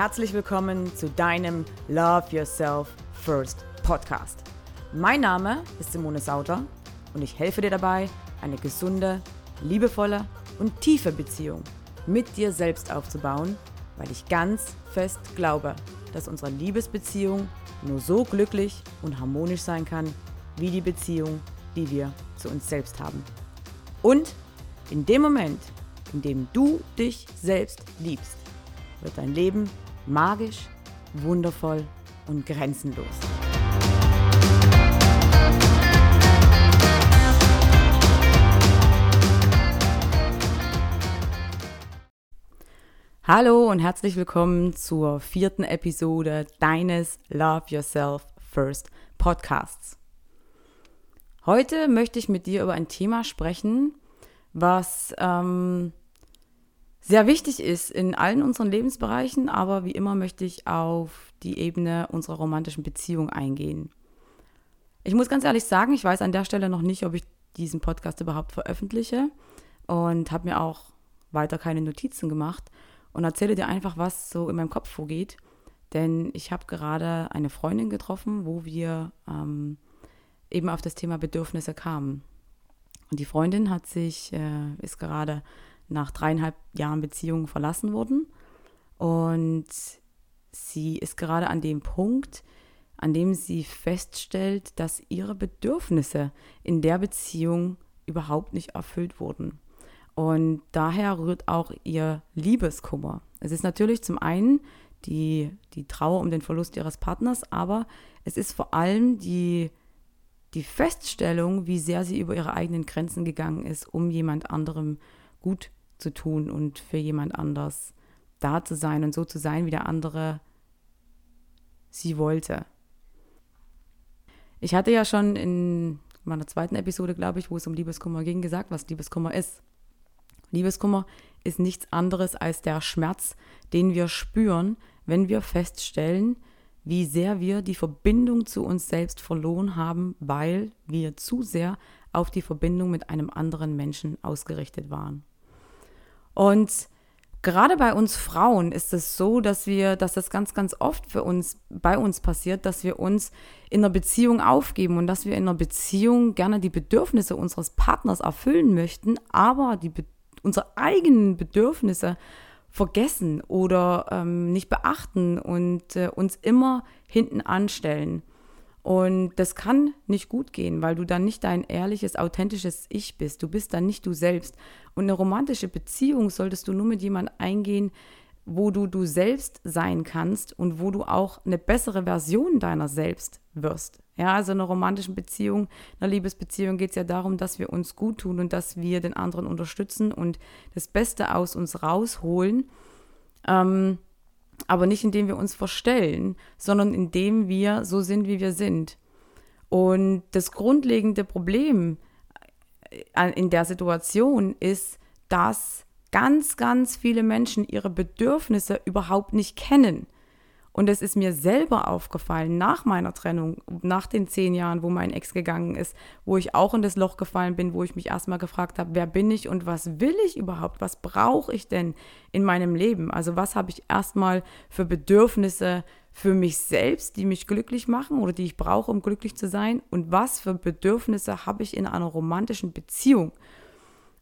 Herzlich willkommen zu deinem Love Yourself First Podcast. Mein Name ist Simone Sauter und ich helfe dir dabei, eine gesunde, liebevolle und tiefe Beziehung mit dir selbst aufzubauen, weil ich ganz fest glaube, dass unsere Liebesbeziehung nur so glücklich und harmonisch sein kann, wie die Beziehung, die wir zu uns selbst haben. Und in dem Moment, in dem du dich selbst liebst, wird dein Leben magisch, wundervoll und grenzenlos. Hallo und herzlich willkommen zur vierten Episode deines Love Yourself First Podcasts. Heute möchte ich mit dir über ein Thema sprechen, was ähm, sehr wichtig ist in allen unseren Lebensbereichen, aber wie immer möchte ich auf die Ebene unserer romantischen Beziehung eingehen. Ich muss ganz ehrlich sagen, ich weiß an der Stelle noch nicht, ob ich diesen Podcast überhaupt veröffentliche und habe mir auch weiter keine Notizen gemacht und erzähle dir einfach, was so in meinem Kopf vorgeht. Denn ich habe gerade eine Freundin getroffen, wo wir ähm, eben auf das Thema Bedürfnisse kamen. Und die Freundin hat sich, äh, ist gerade nach dreieinhalb Jahren Beziehung verlassen worden. Und sie ist gerade an dem Punkt, an dem sie feststellt, dass ihre Bedürfnisse in der Beziehung überhaupt nicht erfüllt wurden. Und daher rührt auch ihr Liebeskummer. Es ist natürlich zum einen die, die Trauer um den Verlust ihres Partners, aber es ist vor allem die, die Feststellung, wie sehr sie über ihre eigenen Grenzen gegangen ist, um jemand anderem gut zu tun und für jemand anders da zu sein und so zu sein, wie der andere sie wollte. Ich hatte ja schon in meiner zweiten Episode, glaube ich, wo es um Liebeskummer ging, gesagt, was Liebeskummer ist. Liebeskummer ist nichts anderes als der Schmerz, den wir spüren, wenn wir feststellen, wie sehr wir die Verbindung zu uns selbst verloren haben, weil wir zu sehr auf die Verbindung mit einem anderen Menschen ausgerichtet waren. Und gerade bei uns Frauen ist es so, dass wir, dass das ganz, ganz oft für uns, bei uns passiert, dass wir uns in einer Beziehung aufgeben und dass wir in einer Beziehung gerne die Bedürfnisse unseres Partners erfüllen möchten, aber die, unsere eigenen Bedürfnisse vergessen oder ähm, nicht beachten und äh, uns immer hinten anstellen. Und das kann nicht gut gehen, weil du dann nicht dein ehrliches, authentisches Ich bist. Du bist dann nicht du selbst. Und eine romantische Beziehung solltest du nur mit jemandem eingehen, wo du du selbst sein kannst und wo du auch eine bessere Version deiner selbst wirst. Ja, also in einer romantischen Beziehung, einer Liebesbeziehung geht es ja darum, dass wir uns gut tun und dass wir den anderen unterstützen und das Beste aus uns rausholen. Ähm, aber nicht indem wir uns verstellen, sondern indem wir so sind, wie wir sind. Und das grundlegende Problem äh, in der Situation ist, dass ganz, ganz viele Menschen ihre Bedürfnisse überhaupt nicht kennen. Und es ist mir selber aufgefallen nach meiner Trennung, nach den zehn Jahren, wo mein Ex gegangen ist, wo ich auch in das Loch gefallen bin, wo ich mich erstmal gefragt habe, wer bin ich und was will ich überhaupt? Was brauche ich denn in meinem Leben? Also was habe ich erstmal für Bedürfnisse für mich selbst, die mich glücklich machen oder die ich brauche, um glücklich zu sein? Und was für Bedürfnisse habe ich in einer romantischen Beziehung?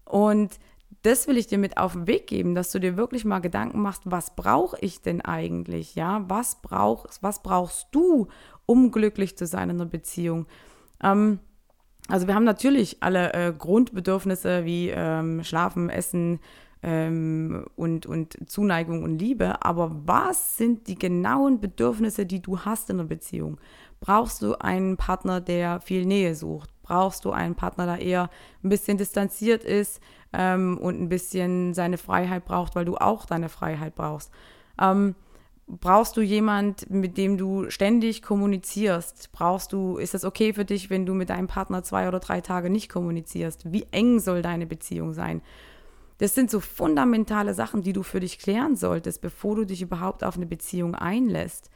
Und das will ich dir mit auf den Weg geben, dass du dir wirklich mal Gedanken machst, was brauche ich denn eigentlich? Ja, was brauchst, was brauchst du, um glücklich zu sein in einer Beziehung? Ähm, also wir haben natürlich alle äh, Grundbedürfnisse wie ähm, Schlafen, Essen ähm, und, und Zuneigung und Liebe, aber was sind die genauen Bedürfnisse, die du hast in einer Beziehung? Brauchst du einen Partner, der viel Nähe sucht? Brauchst du einen Partner, der eher ein bisschen distanziert ist? ähm, und ein bisschen seine Freiheit braucht, weil du auch deine Freiheit brauchst. Ähm, brauchst du jemand, mit dem du ständig kommunizierst? Brauchst du, ist es okay für dich, wenn du mit deinem Partner zwei oder drei Tage nicht kommunizierst? Wie eng soll deine Beziehung sein? Das sind so fundamentale Sachen, die du für dich klären solltest, bevor du dich überhaupt auf eine Beziehung einlässt.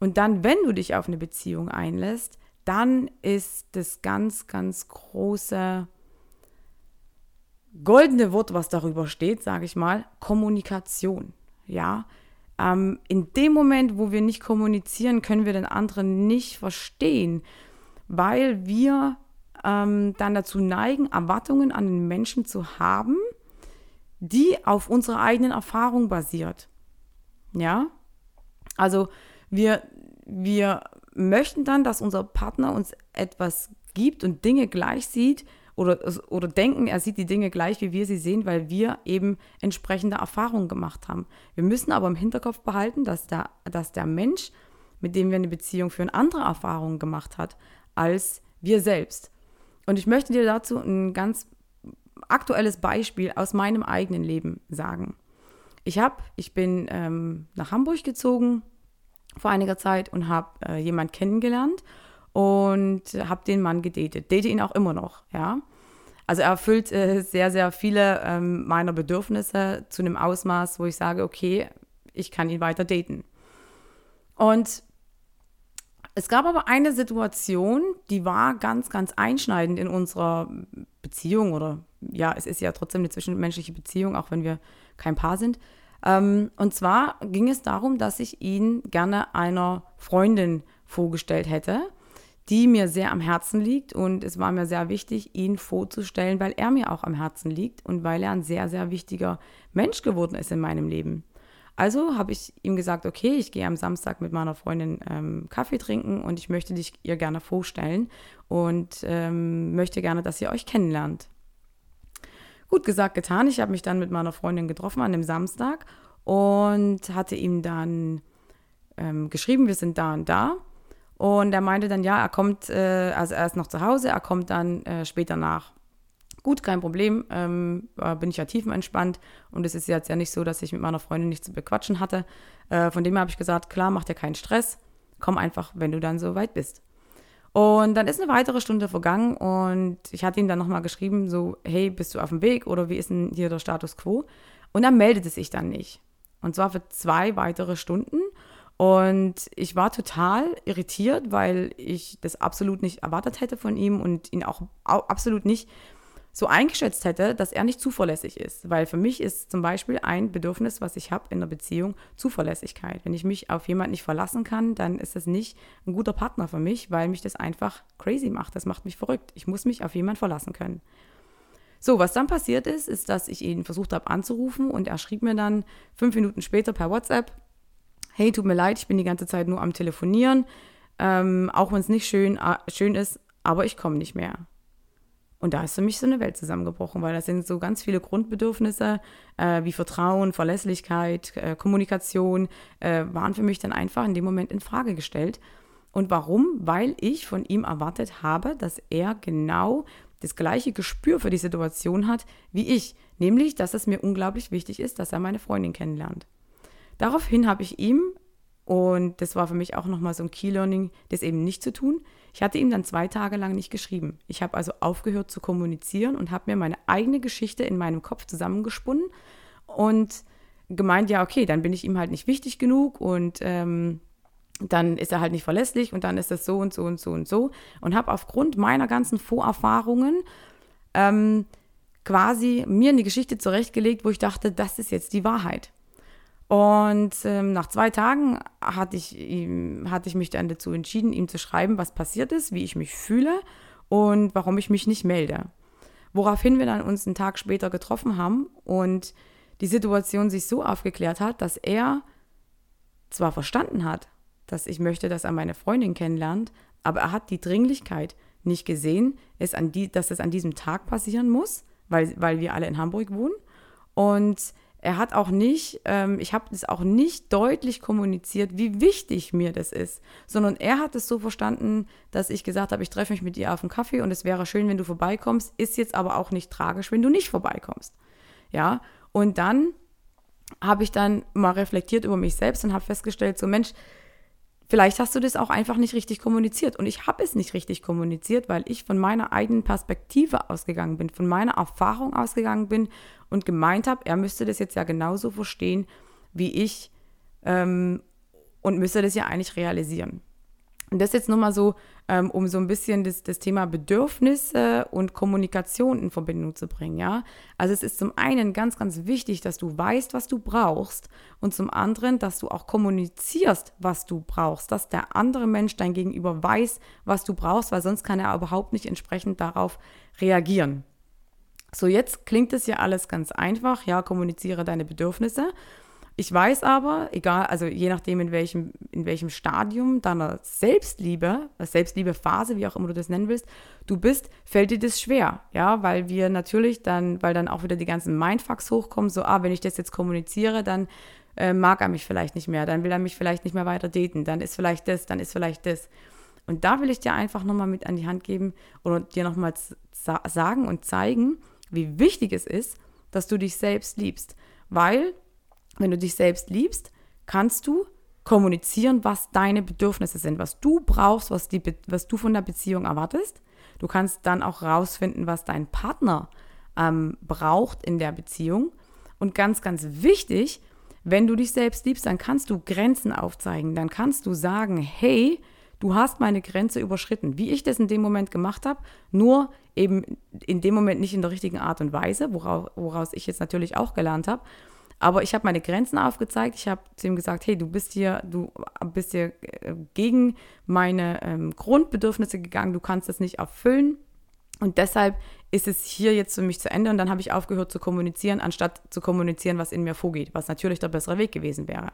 Und dann, wenn du dich auf eine Beziehung einlässt, dann ist das ganz, ganz große goldene Wort, was darüber steht, sage ich mal, Kommunikation. Ja, ähm, in dem Moment, wo wir nicht kommunizieren, können wir den anderen nicht verstehen, weil wir ähm, dann dazu neigen, Erwartungen an den Menschen zu haben, die auf unserer eigenen Erfahrung basiert. Ja? Also wir, wir möchten dann, dass unser Partner uns etwas gibt und Dinge gleich sieht oder, oder denken, er sieht die Dinge gleich, wie wir sie sehen, weil wir eben entsprechende Erfahrungen gemacht haben. Wir müssen aber im Hinterkopf behalten, dass der, dass der Mensch, mit dem wir eine Beziehung führen, andere Erfahrungen gemacht hat als wir selbst. Und ich möchte dir dazu ein ganz aktuelles Beispiel aus meinem eigenen Leben sagen. Ich habe, ich bin ähm, nach Hamburg gezogen vor einiger Zeit und habe äh, jemanden kennengelernt und habe den Mann gedatet. Date ihn auch immer noch, ja. Also er erfüllt äh, sehr, sehr viele ähm, meiner Bedürfnisse zu einem Ausmaß, wo ich sage, okay, ich kann ihn weiter daten. Und es gab aber eine Situation, die war ganz, ganz einschneidend in unserer Beziehung oder ja, es ist ja trotzdem eine zwischenmenschliche Beziehung, auch wenn wir kein Paar sind. Ähm, und zwar ging es darum, dass ich ihn gerne einer Freundin vorgestellt hätte, die mir sehr am Herzen liegt. Und es war mir sehr wichtig, ihn vorzustellen, weil er mir auch am Herzen liegt und weil er ein sehr, sehr wichtiger Mensch geworden ist in meinem Leben. Also habe ich ihm gesagt, okay, ich gehe am Samstag mit meiner Freundin ähm, Kaffee trinken und ich möchte dich ihr gerne vorstellen und ähm, möchte gerne, dass ihr euch kennenlernt. Gut gesagt, getan. Ich habe mich dann mit meiner Freundin getroffen an dem Samstag und hatte ihm dann ähm, geschrieben, wir sind da und da. Und er meinte dann, ja, er kommt, äh, also er ist noch zu Hause, er kommt dann äh, später nach. Gut, kein Problem, ähm, bin ich ja tiefenentspannt und es ist jetzt ja nicht so, dass ich mit meiner Freundin nichts zu bequatschen hatte. Äh, von dem her habe ich gesagt, klar, mach dir keinen Stress, komm einfach, wenn du dann so weit bist. Und dann ist eine weitere Stunde vergangen und ich hatte ihm dann nochmal geschrieben, so, hey, bist du auf dem Weg oder wie ist denn hier der Status quo? Und er meldete sich dann nicht. Und zwar für zwei weitere Stunden. Und ich war total irritiert, weil ich das absolut nicht erwartet hätte von ihm und ihn auch absolut nicht so eingeschätzt hätte, dass er nicht zuverlässig ist. Weil für mich ist zum Beispiel ein Bedürfnis, was ich habe in der Beziehung, Zuverlässigkeit. Wenn ich mich auf jemanden nicht verlassen kann, dann ist das nicht ein guter Partner für mich, weil mich das einfach crazy macht. Das macht mich verrückt. Ich muss mich auf jemanden verlassen können. So, was dann passiert ist, ist, dass ich ihn versucht habe anzurufen und er schrieb mir dann fünf Minuten später per WhatsApp, hey, tut mir leid, ich bin die ganze Zeit nur am Telefonieren, ähm, auch wenn es nicht schön, äh, schön ist, aber ich komme nicht mehr. Und da ist für mich so eine Welt zusammengebrochen, weil das sind so ganz viele Grundbedürfnisse äh, wie Vertrauen, Verlässlichkeit, äh, Kommunikation, äh, waren für mich dann einfach in dem Moment in Frage gestellt. Und warum? Weil ich von ihm erwartet habe, dass er genau das gleiche Gespür für die Situation hat wie ich, nämlich, dass es mir unglaublich wichtig ist, dass er meine Freundin kennenlernt. Daraufhin habe ich ihm und das war für mich auch nochmal so ein Key-Learning, das eben nicht zu tun. Ich hatte ihm dann zwei Tage lang nicht geschrieben. Ich habe also aufgehört zu kommunizieren und habe mir meine eigene Geschichte in meinem Kopf zusammengesponnen und gemeint, ja, okay, dann bin ich ihm halt nicht wichtig genug und ähm, dann ist er halt nicht verlässlich und dann ist das so und so und so und so. Und habe aufgrund meiner ganzen Vorerfahrungen ähm, quasi mir eine Geschichte zurechtgelegt, wo ich dachte, das ist jetzt die Wahrheit. Und ähm, nach zwei Tagen hatte ich, ihm, hatte ich mich dann dazu entschieden, ihm zu schreiben, was passiert ist, wie ich mich fühle und warum ich mich nicht melde. Woraufhin wir dann uns einen Tag später getroffen haben und die Situation sich so aufgeklärt hat, dass er zwar verstanden hat, dass ich möchte, dass er meine Freundin kennenlernt, aber er hat die Dringlichkeit nicht gesehen, es an die, dass es an diesem Tag passieren muss, weil, weil wir alle in Hamburg wohnen. Und er hat auch nicht, ähm, ich habe das auch nicht deutlich kommuniziert, wie wichtig mir das ist, sondern er hat es so verstanden, dass ich gesagt habe, ich treffe mich mit dir auf einen Kaffee und es wäre schön, wenn du vorbeikommst, ist jetzt aber auch nicht tragisch, wenn du nicht vorbeikommst. Ja, und dann habe ich dann mal reflektiert über mich selbst und habe festgestellt, so Mensch, Vielleicht hast du das auch einfach nicht richtig kommuniziert. Und ich habe es nicht richtig kommuniziert, weil ich von meiner eigenen Perspektive ausgegangen bin, von meiner Erfahrung ausgegangen bin und gemeint habe, er müsste das jetzt ja genauso verstehen wie ich ähm, und müsste das ja eigentlich realisieren. Und das jetzt nur mal so, ähm, um so ein bisschen das, das Thema Bedürfnisse und Kommunikation in Verbindung zu bringen, ja. Also es ist zum einen ganz, ganz wichtig, dass du weißt, was du brauchst und zum anderen, dass du auch kommunizierst, was du brauchst, dass der andere Mensch dein Gegenüber weiß, was du brauchst, weil sonst kann er überhaupt nicht entsprechend darauf reagieren. So, jetzt klingt es ja alles ganz einfach, ja, kommuniziere deine Bedürfnisse. Ich weiß aber, egal, also je nachdem, in welchem, in welchem Stadium deiner Selbstliebe, Selbstliebe-Phase, wie auch immer du das nennen willst, du bist, fällt dir das schwer, ja, weil wir natürlich dann, weil dann auch wieder die ganzen Mindfucks hochkommen, so, ah, wenn ich das jetzt kommuniziere, dann äh, mag er mich vielleicht nicht mehr, dann will er mich vielleicht nicht mehr weiter daten, dann ist vielleicht das, dann ist vielleicht das. Und da will ich dir einfach nochmal mit an die Hand geben oder dir nochmal sagen und zeigen, wie wichtig es ist, dass du dich selbst liebst, weil wenn du dich selbst liebst, kannst du kommunizieren, was deine Bedürfnisse sind, was du brauchst, was, die, was du von der Beziehung erwartest. Du kannst dann auch rausfinden, was dein Partner ähm, braucht in der Beziehung. Und ganz, ganz wichtig, wenn du dich selbst liebst, dann kannst du Grenzen aufzeigen. Dann kannst du sagen, hey, du hast meine Grenze überschritten. Wie ich das in dem Moment gemacht habe, nur eben in dem Moment nicht in der richtigen Art und Weise, woraus, woraus ich jetzt natürlich auch gelernt habe. Aber ich habe meine Grenzen aufgezeigt. Ich habe zu ihm gesagt, hey, du bist hier, du bist hier äh, gegen meine ähm, Grundbedürfnisse gegangen, du kannst das nicht erfüllen. Und deshalb ist es hier jetzt für mich zu Ende. Und dann habe ich aufgehört zu kommunizieren, anstatt zu kommunizieren, was in mir vorgeht, was natürlich der bessere Weg gewesen wäre.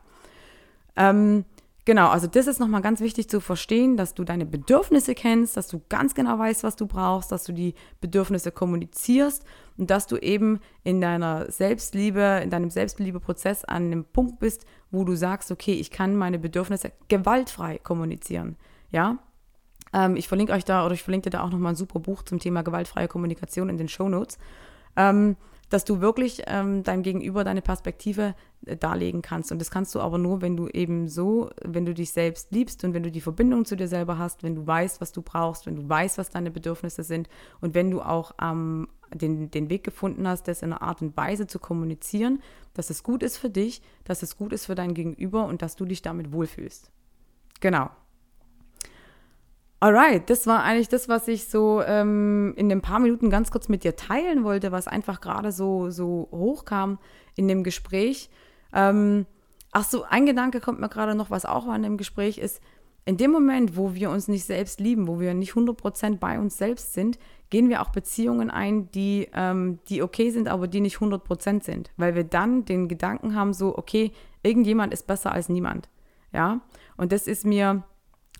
Ähm, Genau, also das ist nochmal ganz wichtig zu verstehen, dass du deine Bedürfnisse kennst, dass du ganz genau weißt, was du brauchst, dass du die Bedürfnisse kommunizierst und dass du eben in deiner Selbstliebe, in deinem Selbstliebeprozess an einem Punkt bist, wo du sagst, okay, ich kann meine Bedürfnisse gewaltfrei kommunizieren. Ja, ähm, ich verlinke euch da oder ich verlinke dir da auch nochmal ein super Buch zum Thema gewaltfreie Kommunikation in den Show Notes. Ähm, dass du wirklich ähm, deinem Gegenüber deine Perspektive äh, darlegen kannst. Und das kannst du aber nur, wenn du eben so, wenn du dich selbst liebst und wenn du die Verbindung zu dir selber hast, wenn du weißt, was du brauchst, wenn du weißt, was deine Bedürfnisse sind und wenn du auch ähm, den, den Weg gefunden hast, das in einer Art und Weise zu kommunizieren, dass es gut ist für dich, dass es gut ist für dein Gegenüber und dass du dich damit wohlfühlst. Genau. Alright, das war eigentlich das, was ich so ähm, in den paar Minuten ganz kurz mit dir teilen wollte, was einfach gerade so, so hochkam in dem Gespräch. Ähm, ach so, ein Gedanke kommt mir gerade noch, was auch an dem Gespräch ist. In dem Moment, wo wir uns nicht selbst lieben, wo wir nicht 100% bei uns selbst sind, gehen wir auch Beziehungen ein, die, ähm, die okay sind, aber die nicht 100% sind. Weil wir dann den Gedanken haben, so, okay, irgendjemand ist besser als niemand. Ja, und das ist mir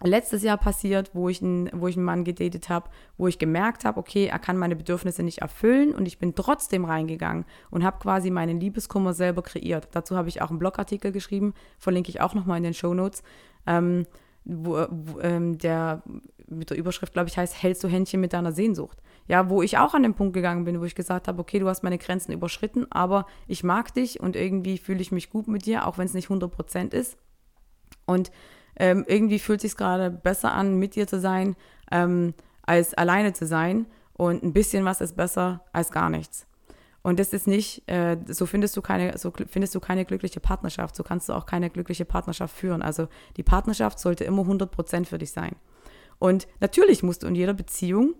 letztes Jahr passiert, wo ich, ein, wo ich einen Mann gedatet habe, wo ich gemerkt habe, okay, er kann meine Bedürfnisse nicht erfüllen und ich bin trotzdem reingegangen und habe quasi meinen Liebeskummer selber kreiert. Dazu habe ich auch einen Blogartikel geschrieben, verlinke ich auch nochmal in den Show Notes, ähm, wo, wo ähm, der mit der Überschrift, glaube ich, heißt, hältst du Händchen mit deiner Sehnsucht? Ja, wo ich auch an den Punkt gegangen bin, wo ich gesagt habe, okay, du hast meine Grenzen überschritten, aber ich mag dich und irgendwie fühle ich mich gut mit dir, auch wenn es nicht 100 Prozent ist. Und ähm, irgendwie fühlt sich gerade besser an, mit dir zu sein, ähm, als alleine zu sein. Und ein bisschen was ist besser als gar nichts. Und das ist nicht, äh, so findest du keine, so findest du keine glückliche Partnerschaft. So kannst du auch keine glückliche Partnerschaft führen. Also die Partnerschaft sollte immer 100% für dich sein. Und natürlich musst du in jeder Beziehung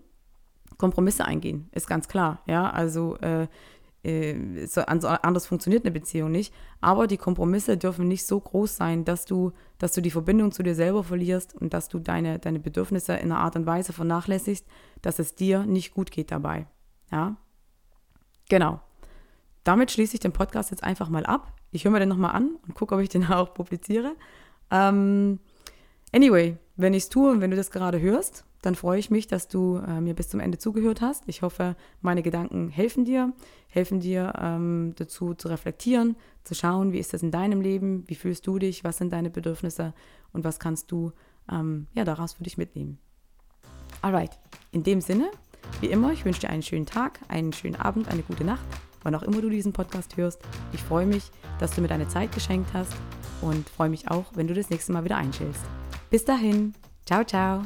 Kompromisse eingehen, ist ganz klar. Ja, also äh, äh, so, anders funktioniert eine Beziehung nicht. Aber die Kompromisse dürfen nicht so groß sein, dass du, dass du die Verbindung zu dir selber verlierst und dass du deine, deine Bedürfnisse in einer Art und Weise vernachlässigst, dass es dir nicht gut geht dabei. Ja? Genau. Damit schließe ich den Podcast jetzt einfach mal ab. Ich höre mir den nochmal an und gucke, ob ich den auch publiziere. Ähm, anyway, wenn ich es tue und wenn du das gerade hörst, dann freue ich mich, dass du äh, mir bis zum Ende zugehört hast. Ich hoffe, meine Gedanken helfen dir, helfen dir ähm, dazu zu reflektieren, zu schauen, wie ist das in deinem Leben, wie fühlst du dich, was sind deine Bedürfnisse und was kannst du ähm, ja, daraus für dich mitnehmen. Alright, in dem Sinne, wie immer, ich wünsche dir einen schönen Tag, einen schönen Abend, eine gute Nacht, wann auch immer du diesen Podcast hörst. Ich freue mich, dass du mir deine Zeit geschenkt hast und freue mich auch, wenn du das nächste Mal wieder einschältst. Bis dahin, ciao, ciao.